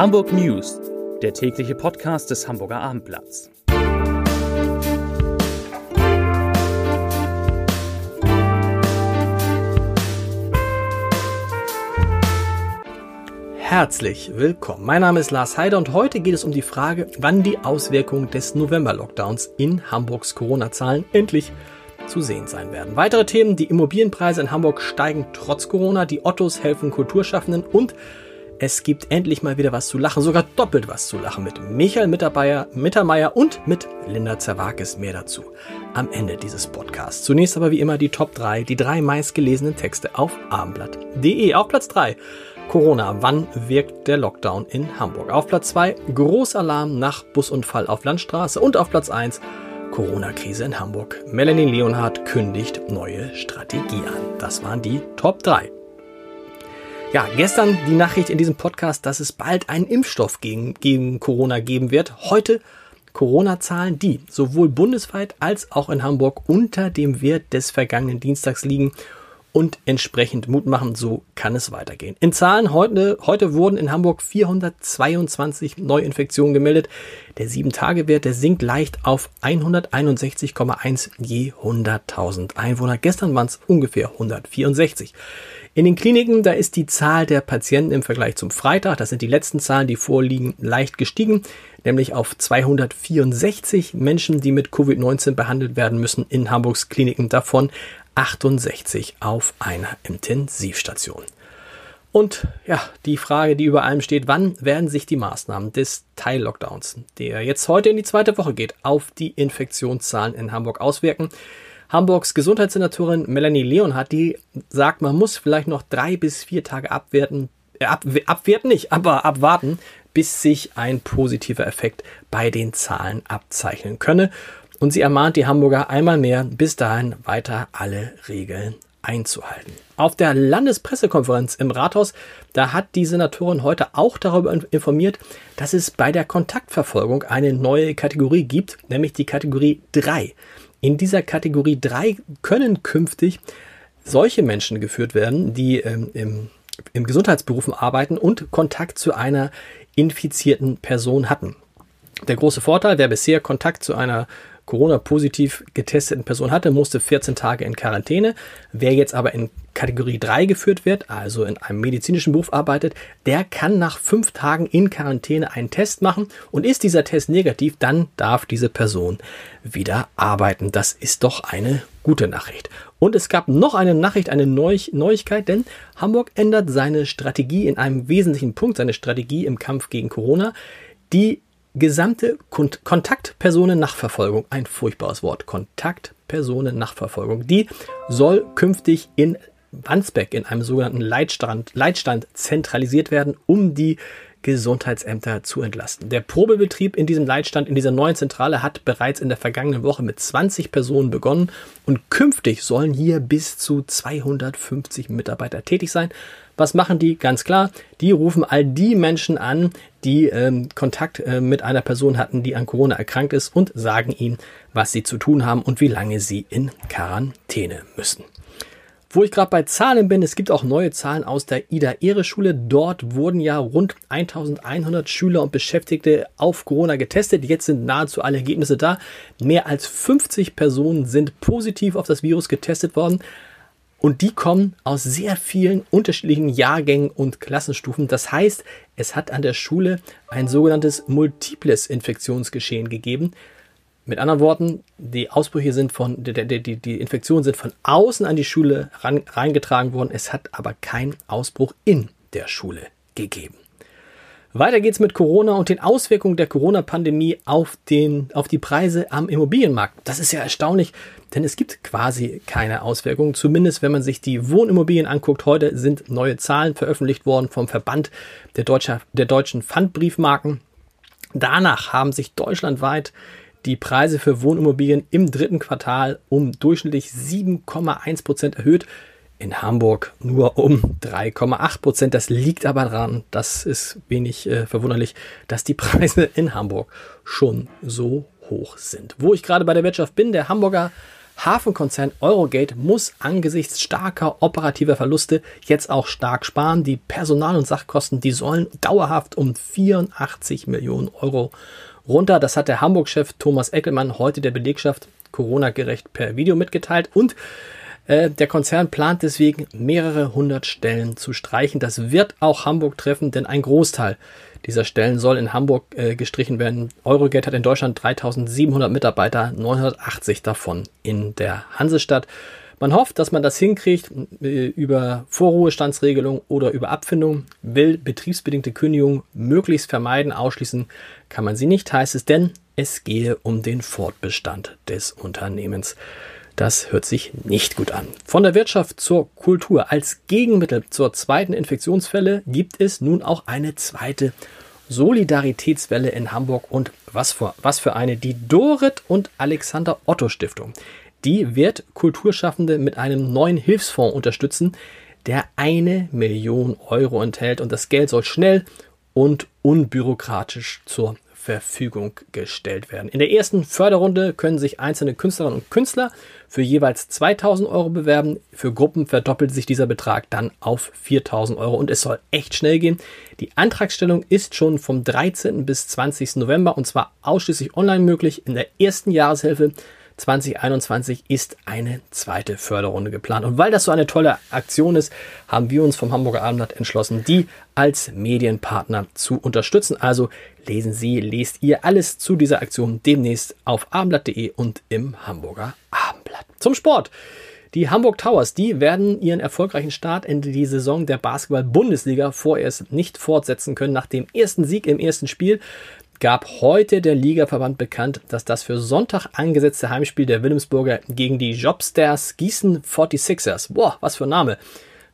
Hamburg News, der tägliche Podcast des Hamburger Abendblatts. Herzlich willkommen. Mein Name ist Lars Heider und heute geht es um die Frage, wann die Auswirkungen des November-Lockdowns in Hamburgs Corona-Zahlen endlich zu sehen sein werden. Weitere Themen, die Immobilienpreise in Hamburg steigen trotz Corona, die Ottos helfen Kulturschaffenden und es gibt endlich mal wieder was zu lachen, sogar doppelt was zu lachen mit Michael Mittermeier, Mittermeier und mit Linda Zerwakis. Mehr dazu am Ende dieses Podcasts. Zunächst aber wie immer die Top 3, die drei meistgelesenen Texte auf abendblatt.de. Auf Platz 3 Corona, wann wirkt der Lockdown in Hamburg? Auf Platz 2 Großalarm nach Busunfall auf Landstraße und auf Platz 1 Corona-Krise in Hamburg. Melanie Leonhardt kündigt neue Strategie an. Das waren die Top 3. Ja, gestern die Nachricht in diesem Podcast, dass es bald einen Impfstoff gegen, gegen Corona geben wird. Heute Corona-Zahlen, die sowohl bundesweit als auch in Hamburg unter dem Wert des vergangenen Dienstags liegen und entsprechend Mut machen. So kann es weitergehen. In Zahlen heute, heute wurden in Hamburg 422 Neuinfektionen gemeldet. Der 7-Tage-Wert, der sinkt leicht auf 161,1 je 100.000 Einwohner. Gestern waren es ungefähr 164. In den Kliniken, da ist die Zahl der Patienten im Vergleich zum Freitag, das sind die letzten Zahlen, die vorliegen, leicht gestiegen, nämlich auf 264 Menschen, die mit Covid-19 behandelt werden müssen in Hamburgs Kliniken, davon 68 auf einer Intensivstation. Und ja, die Frage, die über allem steht, wann werden sich die Maßnahmen des Teil-Lockdowns, der jetzt heute in die zweite Woche geht, auf die Infektionszahlen in Hamburg auswirken? Hamburgs Gesundheitssenatorin Melanie Leonhardt, die sagt, man muss vielleicht noch drei bis vier Tage abwerten, äh, ab, abwerten nicht, aber abwarten, bis sich ein positiver Effekt bei den Zahlen abzeichnen könne. Und sie ermahnt die Hamburger einmal mehr, bis dahin weiter alle Regeln einzuhalten. Auf der Landespressekonferenz im Rathaus, da hat die Senatorin heute auch darüber informiert, dass es bei der Kontaktverfolgung eine neue Kategorie gibt, nämlich die Kategorie 3. In dieser Kategorie 3 können künftig solche Menschen geführt werden, die ähm, im, im Gesundheitsberufen arbeiten und Kontakt zu einer infizierten Person hatten. Der große Vorteil, wer bisher Kontakt zu einer Corona-positiv getesteten Person hatte, musste 14 Tage in Quarantäne. Wer jetzt aber in Kategorie 3 geführt wird, also in einem medizinischen Beruf arbeitet, der kann nach fünf Tagen in Quarantäne einen Test machen und ist dieser Test negativ, dann darf diese Person wieder arbeiten. Das ist doch eine gute Nachricht. Und es gab noch eine Nachricht, eine Neuigkeit, denn Hamburg ändert seine Strategie in einem wesentlichen Punkt, seine Strategie im Kampf gegen Corona. Die gesamte Kont Kontaktpersonennachverfolgung, ein furchtbares Wort, Kontaktpersonennachverfolgung, die soll künftig in Wandsbeck in einem sogenannten Leitstand, Leitstand zentralisiert werden, um die Gesundheitsämter zu entlasten. Der Probebetrieb in diesem Leitstand, in dieser neuen Zentrale, hat bereits in der vergangenen Woche mit 20 Personen begonnen und künftig sollen hier bis zu 250 Mitarbeiter tätig sein. Was machen die? Ganz klar, die rufen all die Menschen an, die ähm, Kontakt äh, mit einer Person hatten, die an Corona erkrankt ist und sagen ihnen, was sie zu tun haben und wie lange sie in Quarantäne müssen. Wo ich gerade bei Zahlen bin, es gibt auch neue Zahlen aus der Ida-Ehre-Schule. Dort wurden ja rund 1100 Schüler und Beschäftigte auf Corona getestet. Jetzt sind nahezu alle Ergebnisse da. Mehr als 50 Personen sind positiv auf das Virus getestet worden. Und die kommen aus sehr vielen unterschiedlichen Jahrgängen und Klassenstufen. Das heißt, es hat an der Schule ein sogenanntes multiples Infektionsgeschehen gegeben. Mit anderen Worten, die Ausbrüche sind von, die, die, die Infektionen sind von außen an die Schule ran, reingetragen worden. Es hat aber keinen Ausbruch in der Schule gegeben. Weiter geht's mit Corona und den Auswirkungen der Corona-Pandemie auf, den, auf die Preise am Immobilienmarkt. Das ist ja erstaunlich, denn es gibt quasi keine Auswirkungen. Zumindest wenn man sich die Wohnimmobilien anguckt. Heute sind neue Zahlen veröffentlicht worden vom Verband der, Deutscher, der deutschen Pfandbriefmarken. Danach haben sich deutschlandweit die Preise für Wohnimmobilien im dritten Quartal um durchschnittlich 7,1 Prozent erhöht. In Hamburg nur um 3,8 Prozent. Das liegt aber daran, das ist wenig äh, verwunderlich, dass die Preise in Hamburg schon so hoch sind. Wo ich gerade bei der Wirtschaft bin, der Hamburger Hafenkonzern Eurogate muss angesichts starker operativer Verluste jetzt auch stark sparen. Die Personal- und Sachkosten, die sollen dauerhaft um 84 Millionen Euro runter. Das hat der Hamburg-Chef Thomas Eckelmann heute der Belegschaft Corona-gerecht per Video mitgeteilt und äh, der Konzern plant deswegen mehrere hundert Stellen zu streichen. Das wird auch Hamburg treffen, denn ein Großteil dieser Stellen soll in Hamburg äh, gestrichen werden. Eurogate hat in Deutschland 3700 Mitarbeiter, 980 davon in der Hansestadt. Man hofft, dass man das hinkriegt äh, über Vorruhestandsregelung oder über Abfindung, will betriebsbedingte Kündigung möglichst vermeiden, ausschließen kann man sie nicht, heißt es, denn es gehe um den Fortbestand des Unternehmens. Das hört sich nicht gut an. Von der Wirtschaft zur Kultur. Als Gegenmittel zur zweiten Infektionswelle gibt es nun auch eine zweite Solidaritätswelle in Hamburg und was für, was für eine, die Dorit und Alexander Otto Stiftung. Die wird Kulturschaffende mit einem neuen Hilfsfonds unterstützen, der eine Million Euro enthält und das Geld soll schnell und unbürokratisch zur Verfügung gestellt werden. In der ersten Förderrunde können sich einzelne Künstlerinnen und Künstler für jeweils 2000 Euro bewerben. Für Gruppen verdoppelt sich dieser Betrag dann auf 4000 Euro und es soll echt schnell gehen. Die Antragstellung ist schon vom 13. bis 20. November und zwar ausschließlich online möglich. In der ersten Jahreshilfe 2021 ist eine zweite Förderrunde geplant. Und weil das so eine tolle Aktion ist, haben wir uns vom Hamburger Abendblatt entschlossen, die als Medienpartner zu unterstützen. Also lesen Sie, lest ihr alles zu dieser Aktion demnächst auf abendblatt.de und im Hamburger Abendblatt. Zum Sport. Die Hamburg Towers, die werden ihren erfolgreichen Start in die Saison der Basketball-Bundesliga vorerst nicht fortsetzen können. Nach dem ersten Sieg im ersten Spiel gab heute der Ligaverband bekannt, dass das für Sonntag angesetzte Heimspiel der Wilhelmsburger gegen die Jobstars Gießen 46ers, boah, was für ein Name,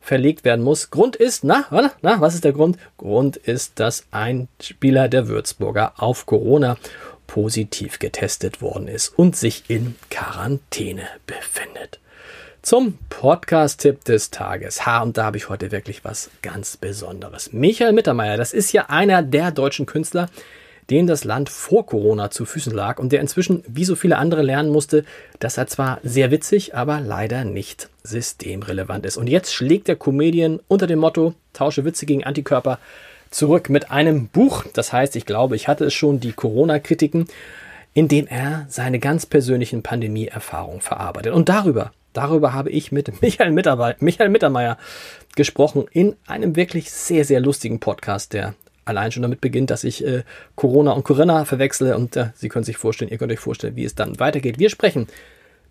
verlegt werden muss. Grund ist, na, na, was ist der Grund? Grund ist, dass ein Spieler der Würzburger auf Corona positiv getestet worden ist und sich in Quarantäne befindet. Zum Podcast-Tipp des Tages. Ha, und da habe ich heute wirklich was ganz Besonderes. Michael Mittermeier, das ist ja einer der deutschen Künstler, dem das Land vor Corona zu Füßen lag und der inzwischen wie so viele andere lernen musste, dass er zwar sehr witzig, aber leider nicht systemrelevant ist. Und jetzt schlägt der Comedian unter dem Motto Tausche Witze gegen Antikörper zurück mit einem Buch. Das heißt, ich glaube, ich hatte es schon, die Corona-Kritiken, in dem er seine ganz persönlichen Pandemie-Erfahrungen verarbeitet. Und darüber, darüber habe ich mit Michael, Michael Mittermeier gesprochen in einem wirklich sehr, sehr lustigen Podcast, der allein schon damit beginnt, dass ich äh, Corona und Corinna verwechsle und äh, Sie können sich vorstellen, ihr könnt euch vorstellen, wie es dann weitergeht. Wir sprechen,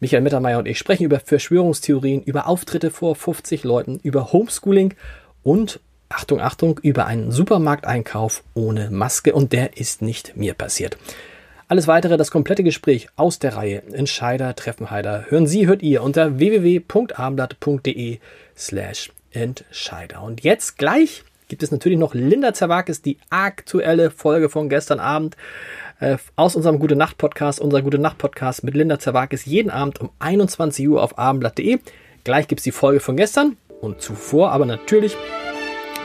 Michael Mittermeier und ich sprechen über Verschwörungstheorien, über Auftritte vor 50 Leuten, über Homeschooling und Achtung, Achtung, über einen Supermarkteinkauf ohne Maske und der ist nicht mir passiert. Alles weitere, das komplette Gespräch aus der Reihe Entscheider treffen Heider, hören Sie, hört ihr unter www.abendblatt.de slash Entscheider. Und jetzt gleich gibt es natürlich noch Linda Zerwakis, die aktuelle Folge von gestern Abend äh, aus unserem Gute Nacht Podcast, unser Gute Nacht Podcast mit Linda Zerwakis jeden Abend um 21 Uhr auf abendblatt.de. Gleich gibt es die Folge von gestern und zuvor aber natürlich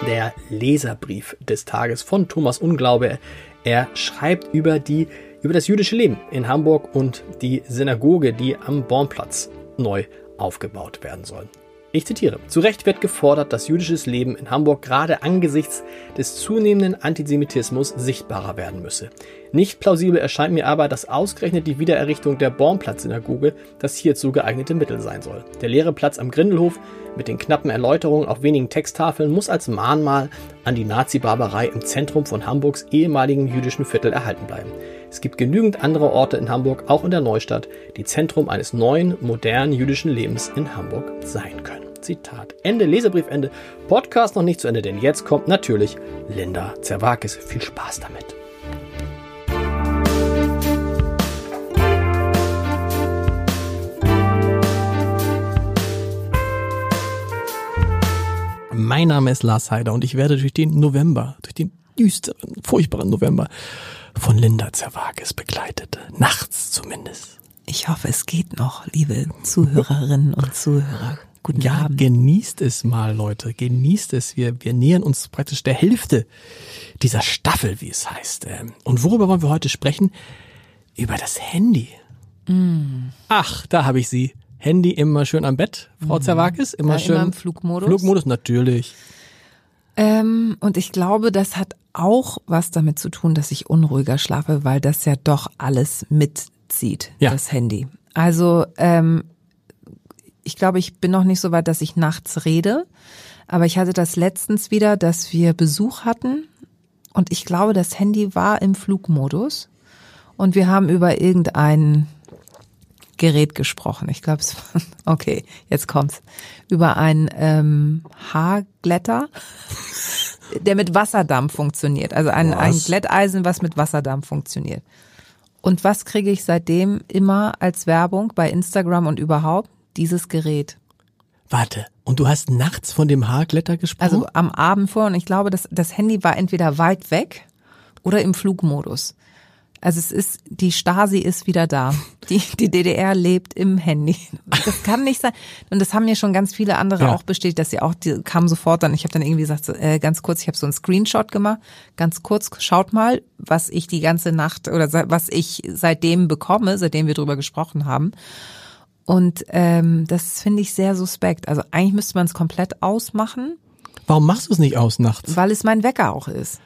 der Leserbrief des Tages von Thomas Unglaube. Er schreibt über die über das jüdische Leben in Hamburg und die Synagoge, die am Bornplatz neu aufgebaut werden soll. Ich zitiere. Zu Recht wird gefordert, dass jüdisches Leben in Hamburg gerade angesichts des zunehmenden Antisemitismus sichtbarer werden müsse. Nicht plausibel erscheint mir aber, dass ausgerechnet die Wiedererrichtung der Bornplatz-Synagoge das hierzu geeignete Mittel sein soll. Der leere Platz am Grindelhof mit den knappen Erläuterungen auf wenigen Texttafeln muss als Mahnmal an die Nazi-Barbarei im Zentrum von Hamburgs ehemaligen jüdischen Viertel erhalten bleiben. Es gibt genügend andere Orte in Hamburg, auch in der Neustadt, die Zentrum eines neuen, modernen jüdischen Lebens in Hamburg sein können. Zitat. Ende, Leserbriefende. Podcast noch nicht zu Ende, denn jetzt kommt natürlich Linda Zerwakis. Viel Spaß damit. Mein Name ist Lars Heider und ich werde durch den November, durch den düsteren, furchtbaren November von Linda Zerwakis begleitet. Nachts zumindest. Ich hoffe, es geht noch, liebe Zuhörerinnen und Zuhörer. Guten ja, Abend. genießt es mal, Leute. Genießt es. Wir, wir nähern uns praktisch der Hälfte dieser Staffel, wie es heißt. Ähm, und worüber wollen wir heute sprechen? Über das Handy. Mm. Ach, da habe ich sie. Handy immer schön am Bett, Frau Zerwakis? Immer Ja, schön. immer im Flugmodus. Flugmodus, natürlich. Ähm, und ich glaube, das hat auch was damit zu tun, dass ich unruhiger schlafe, weil das ja doch alles mitzieht, Ja. das Handy. Also ähm, ich glaube, ich bin noch nicht so weit, dass ich nachts rede, aber ich hatte das letztens wieder, dass wir Besuch hatten und ich glaube, das Handy war im Flugmodus und wir haben über irgendein Gerät gesprochen. Ich glaube, es war, okay, jetzt kommt's. Über ein ähm, Haarglätter, der mit Wasserdampf funktioniert. Also ein, ein? Glätteisen, was mit Wasserdampf funktioniert. Und was kriege ich seitdem immer als Werbung bei Instagram und überhaupt? Dieses Gerät. Warte, und du hast nachts von dem Haarglätter gesprochen? Also am Abend vor und ich glaube, das, das Handy war entweder weit weg oder im Flugmodus. Also es ist, die Stasi ist wieder da. Die, die DDR lebt im Handy. Das kann nicht sein. Und das haben mir schon ganz viele andere Ja. auch bestätigt, dass sie auch, die kamen sofort dann, ich habe dann irgendwie gesagt, äh, ganz kurz, ich habe so einen Screenshot gemacht, ganz kurz, schaut mal, was ich die ganze Nacht oder was ich seitdem bekomme, seitdem wir drüber gesprochen haben. Und ähm, das finde ich sehr suspekt. Also eigentlich müsste man es komplett ausmachen, Warum machst du es nicht aus nachts? weil es mein Wecker auch ist.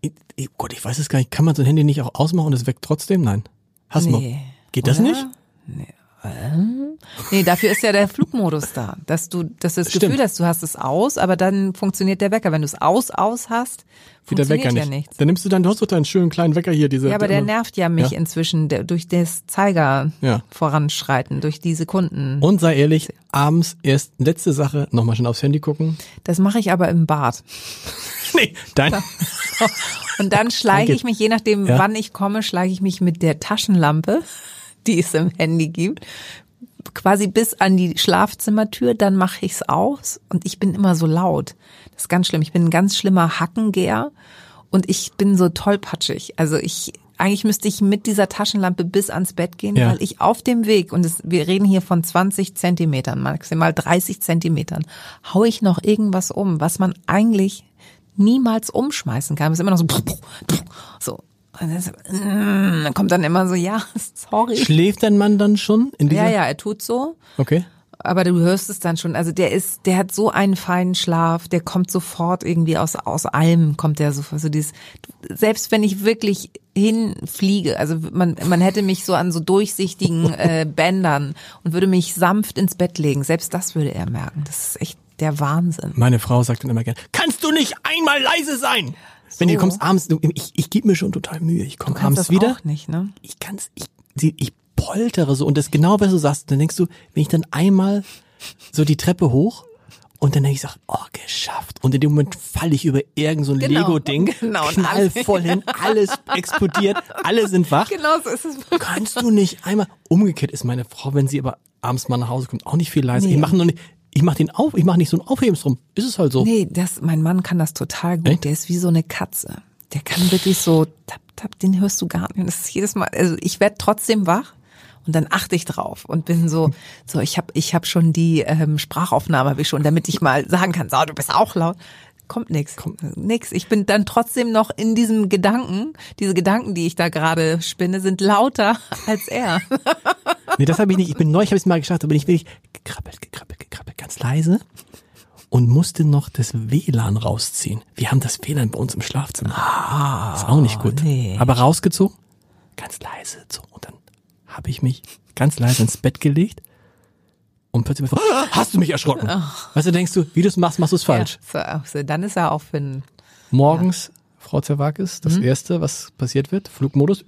Ich, ich, Gott, ich weiß es gar nicht. Kann man so ein Handy nicht auch ausmachen und es weckt trotzdem? Nein. Hast du? Nee. Geht das Oder? nicht? Nee, dafür ist ja der Flugmodus da, dass du, dass du das Stimmt. Gefühl hast, du hast es aus, aber dann funktioniert der Wecker. Wenn du es aus, aus hast, Geht der funktioniert Wecker ja nicht. nichts. Dann nimmst du dann, du hast doch deinen schönen kleinen Wecker hier, diese. Ja, aber der immer- nervt ja mich Ja. inzwischen der, durch das Zeiger Ja. voranschreiten, durch die Sekunden. Und sei ehrlich, abends erst letzte Sache, nochmal schnell aufs Handy gucken. Das mache ich aber im Bad. Nee, dein. Und dann schleiche ich mich, je nachdem, Ja. wann ich komme, schleiche ich mich mit der Taschenlampe, die es im Handy gibt, quasi bis an die Schlafzimmertür, dann mache ich's aus und ich bin immer so laut. Das ist ganz schlimm. Ich bin ein ganz schlimmer Hackengeher und ich bin so tollpatschig. Also ich eigentlich müsste ich mit dieser Taschenlampe bis ans Bett gehen, Ja. weil ich auf dem Weg, und es, wir reden hier von 20 Zentimetern, maximal 30 Zentimetern, hau ich noch irgendwas um, was man eigentlich niemals umschmeißen kann. Es ist immer noch so, so. Und das- dann kommt dann immer so, ja, sorry. Schläft dein Mann dann schon in dieser? Ja, ja, er tut so. Okay. Aber du hörst es dann schon. Also der ist, der hat so einen feinen Schlaf, der kommt sofort irgendwie aus, aus allem kommt der so, so dieses, selbst wenn ich wirklich hinfliege, also man, man hätte mich so an so durchsichtigen äh, Bändern und würde mich sanft ins Bett legen. Selbst das würde er merken. Das ist echt der Wahnsinn. Meine Frau sagt dann immer gerne, kannst du nicht einmal leise sein? Wenn du kommst abends, du, ich, ich gebe mir schon total Mühe. Ich komme abends das wieder. auch nicht, ne? Ich kann's, ich, ich poltere so und das genau, was du sagst. Dann denkst du, wenn ich dann einmal so die Treppe hoch und dann denke ich, sag, oh, geschafft. Und in dem Moment falle ich über irgend so ein Genau, Lego-Ding, genau, knall voll hin, alles explodiert, alle sind wach. Genau so ist es. Kannst du nicht einmal, umgekehrt ist meine Frau, wenn sie aber abends mal nach Hause kommt, auch nicht viel leiser. Nee. Ich mache nur nicht, ich mache den auf, ich mache nicht so ein Aufhebensdrum. Ist es halt so. Nee, das, mein Mann kann das total gut. Echt? Der ist wie so eine Katze. Der kann wirklich so tap, tap, den hörst du gar nicht. Und das ist jedes Mal, also ich werde trotzdem wach und dann achte ich drauf und bin so, so ich habe ich hab schon die ähm, Sprachaufnahme ich schon, damit ich mal sagen kann, so, du bist auch laut. Kommt nix, kommt nix. Ich bin dann trotzdem noch in diesem Gedanken. Diese Gedanken, die ich da gerade spinne, sind lauter als er. Nee, das habe ich nicht. Ich bin neu, ich habe es mal geschafft, aber bin ich wirklich gekrabbelt, gekrabbelt, gekrabbelt, ganz leise und musste noch das WLAN rausziehen. Wir haben das WLAN bei uns im Schlafzimmer. Ah, ist auch nicht gut. nee. Aber rausgezogen, ganz leise so und dann habe ich mich ganz leise ins Bett gelegt und plötzlich ah, hast du mich erschrocken? Weißt du, denkst du, wie du es machst, machst du es falsch. Ja, so, so, dann ist er auch für ein Morgens, Frau Zerwakis, das erste, was passiert wird, Flugmodus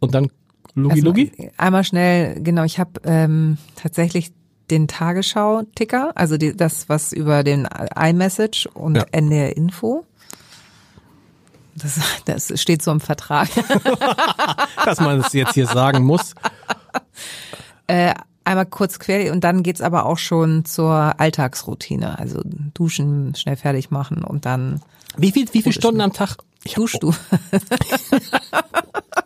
und dann Lugi Also, Lugi. Einmal schnell, genau, ich habe ähm, tatsächlich den Tagesschau-Ticker, also die, das, was über den iMessage und Ja. NDR Info. Das, das steht so im Vertrag. dass man es jetzt hier sagen muss. äh, einmal kurz quer und dann geht's aber auch schon zur Alltagsroutine. Also duschen, schnell fertig machen und dann Wie viel, wie viele Stunden am Tag? Ich duschst du.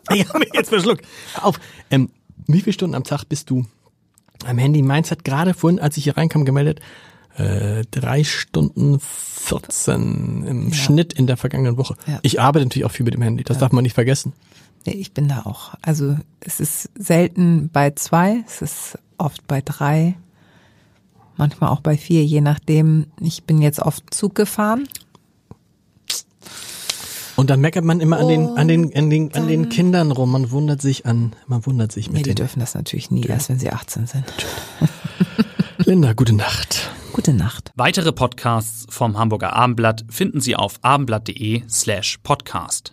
ich habe mich jetzt verschluckt. Auf. Ähm, wie viele Stunden am Tag bist du am Handy? Meins hat gerade vorhin, als ich hier reinkam, gemeldet, Äh, drei Stunden 14 im Ja. Schnitt in der vergangenen Woche. Ja. Ich arbeite natürlich auch viel mit dem Handy, das darf man nicht vergessen. Nee, ich bin da auch. Also es ist selten bei zwei, es ist oft bei drei, manchmal auch bei vier, je nachdem. Ich bin jetzt oft Zug gefahren. Und dann meckert man immer an den, an den, an den, an den Kindern rum. Man wundert sich an, man wundert sich Nee, mit die den. dürfen das natürlich nie, erst wenn sie 18 sind. Linda, gute Nacht. Gute Nacht. Weitere Podcasts vom Hamburger Abendblatt finden Sie auf abendblatt.de slash podcast.